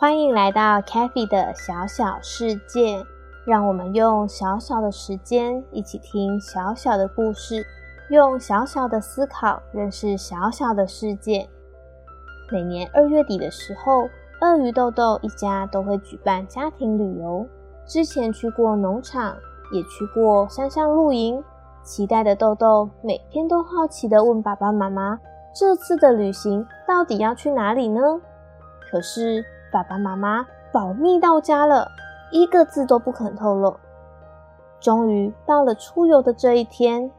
欢迎来到 Cathy 的小小世界，让我们用小小的时间一起听小小的故事，用小小的思考认识小小的世界。每年二月底的时候，鳄鱼豆豆一家都会举办家庭旅游。之前去过农场，也去过山上露营，期待的豆豆每天都好奇地问爸爸妈妈：这次的旅行到底要去哪里呢？可是。爸爸妈妈保密到家了，一个字都不肯透露。终于到了出游的这一天，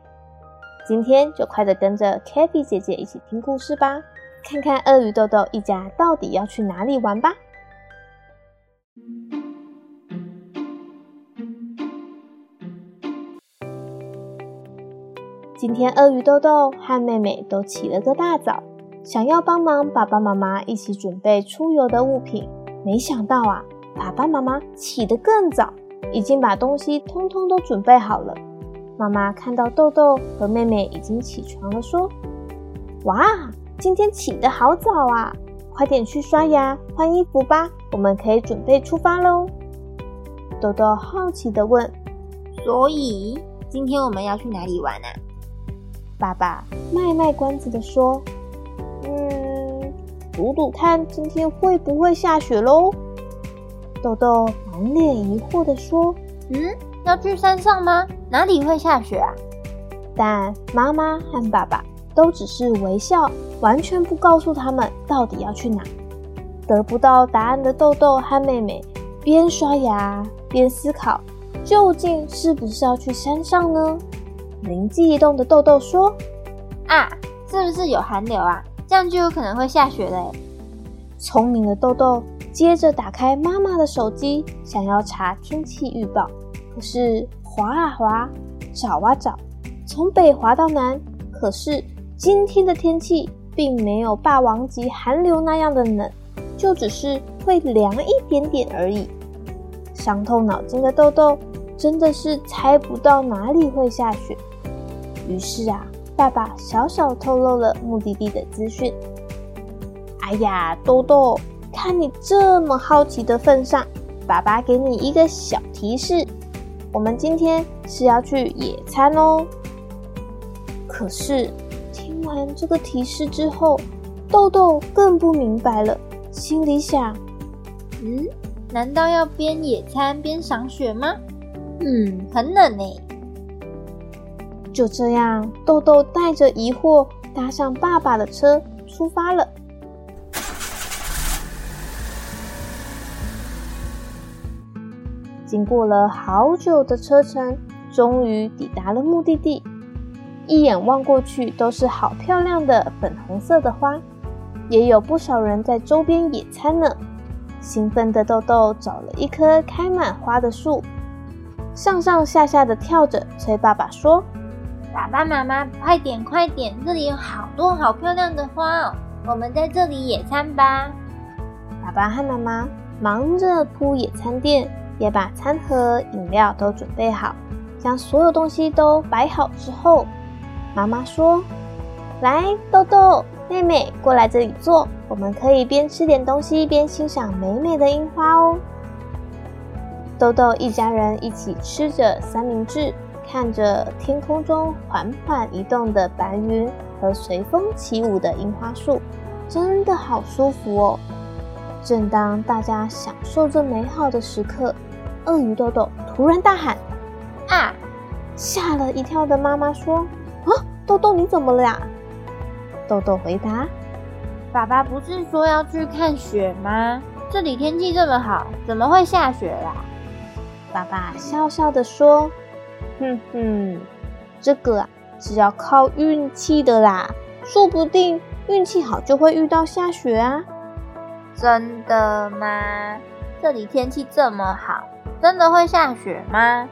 今天就快点跟着 CaFi 姐姐一起听故事吧，看看鳄鱼豆豆一家到底要去哪里玩吧。今天鳄鱼豆豆和妹妹都起了个大早。想要帮忙爸爸妈妈一起准备出游的物品，没想到啊，爸爸妈妈起得更早，已经把东西通通都准备好了。妈妈看到豆豆和妹妹已经起床了，说：“哇，今天起得好早啊！快点去刷牙、换衣服吧，我们可以准备出发喽。”豆豆好奇地问：“所以今天我们要去哪里玩啊？”爸爸卖卖关子地说。赌赌看今天会不会下雪喽？豆豆满脸疑惑地说：“嗯，要去山上吗？哪里会下雪啊？”但妈妈和爸爸都只是微笑，完全不告诉他们到底要去哪。得不到答案的豆豆和妹妹边刷牙边思考，究竟是不是要去山上呢？灵机一动的豆豆说：“啊，是不是有寒流啊？”这样就有可能会下雪嘞！聪明的豆豆接着打开妈妈的手机，想要查天气预报。可是滑啊滑，找啊找，从北滑到南，可是今天的天气并没有霸王级寒流那样的冷，就只是会凉一点点而已。伤透脑筋的豆豆真的是猜不到哪里会下雪。于是啊。爸爸小小透露了目的地的资讯。哎呀，豆豆，看你这么好奇的份上，爸爸给你一个小提示：我们今天是要去野餐哦。可是听完这个提示之后，豆豆更不明白了，心里想：嗯，难道要边野餐边赏雪吗？嗯，很冷呢。就这样，豆豆带着疑惑搭上爸爸的车出发了。经过了好久的车程，终于抵达了目的地。一眼望过去，都是好漂亮的粉红色的花，也有不少人在周边野餐呢。兴奋的豆豆找了一棵开满花的树，上上下下的跳着，催爸爸说。爸爸妈妈，快点快点！这里有好多好漂亮的花哦，我们在这里野餐吧。爸爸和妈妈忙着铺野餐垫，也把餐盒、饮料都准备好。将所有东西都摆好之后，妈妈说：“来，豆豆妹妹过来这里坐，我们可以边吃点东西边欣赏美美的樱花哦。”豆豆一家人一起吃着三明治。看着天空中缓缓移动的白云和随风起舞的樱花树，真的好舒服哦。正当大家享受这美好的时刻，鳄鱼豆豆突然大喊：“啊！”吓了一跳的妈妈说：“啊，豆豆你怎么了呀？”豆豆回答：“爸爸不是说要去看雪吗？这里天气这么好，怎么会下雪啦？”爸爸笑笑的说。哼哼，这个啊是要靠运气的啦，说不定运气好就会遇到下雪啊。真的吗？这里天气这么好，真的会下雪吗？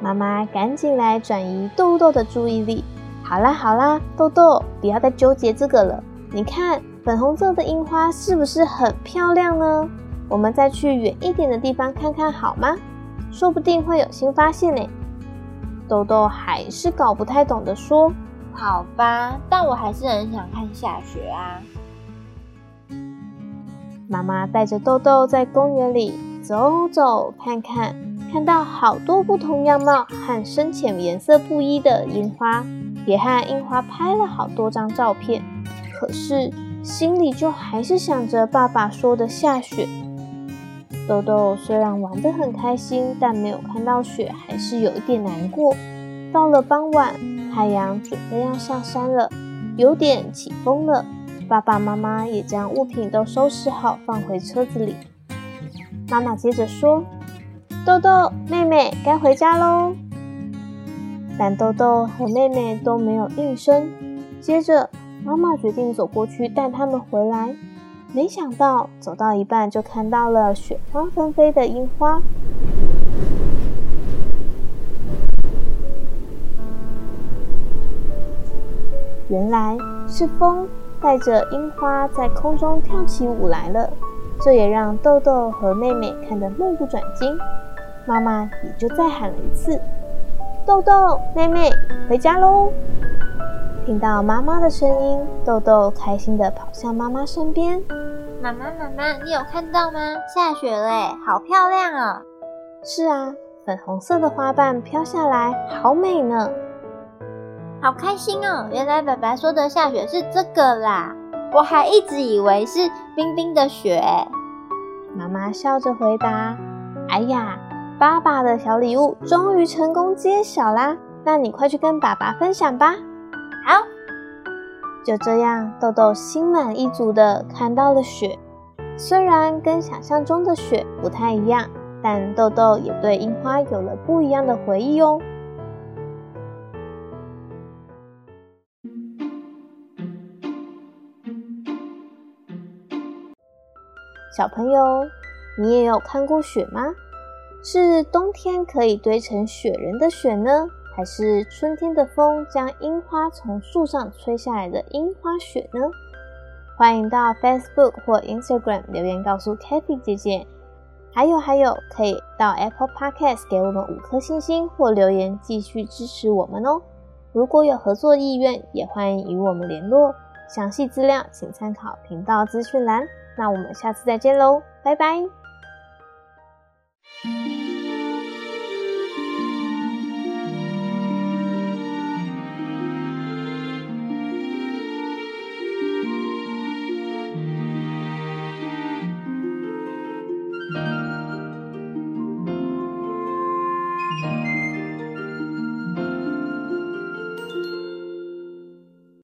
妈妈赶紧来转移豆豆的注意力。好啦好啦，豆豆，不要再纠结这个了。你看粉红色的樱花是不是很漂亮呢？我们再去远一点的地方看看好吗？说不定会有新发现呢。豆豆还是搞不太懂的说：“好吧，但我还是很想看下雪啊。”妈妈带着豆豆在公园里走走看看，看到好多不同样貌和深浅颜色不一的樱花，也和樱花拍了好多张照片。可是心里就还是想着爸爸说的下雪。豆豆虽然玩得很开心，但没有看到雪，还是有一点难过。到了傍晚，太阳准备要下山了，有点起风了。爸爸妈妈也将物品都收拾好，放回车子里。妈妈接着说：“豆豆，妹妹，该回家喽。”但豆豆和妹妹都没有应声。接着，妈妈决定走过去带他们回来。没想到，走到一半就看到了雪花纷飞的樱花。原来是风。带着樱花在空中跳起舞来了，这也让豆豆和妹妹看得目不转睛。妈妈也就再喊了一次：“豆豆，妹妹，回家喽！”听到妈妈的声音，豆豆开心地跑向妈妈身边。妈妈，妈妈，你有看到吗？下雪了，好漂亮哦！是啊，粉红色的花瓣飘下来，好美呢。好开心哦！原来爸爸说的下雪是这个啦，我还一直以为是冰冰的雪。妈妈笑着回答：“哎呀，爸爸的小礼物终于成功揭晓啦！那你快去跟爸爸分享吧。”好，就这样，豆豆心满意足地看到了雪，虽然跟想象中的雪不太一样，但豆豆也对樱花有了不一样的回忆哦。小朋友，你也有看过雪吗？是冬天可以堆成雪人的雪呢，还是春天的风将樱花从树上吹下来的樱花雪呢？欢迎到 Facebook 或 Instagram 留言告诉 Cathy 姐姐。还有还有，可以到 Apple Podcast 给我们五颗星星或留言继续支持我们哦。如果有合作意愿，也欢迎与我们联络。详细资料请参考频道资讯栏。那我们下次再见喽，拜拜。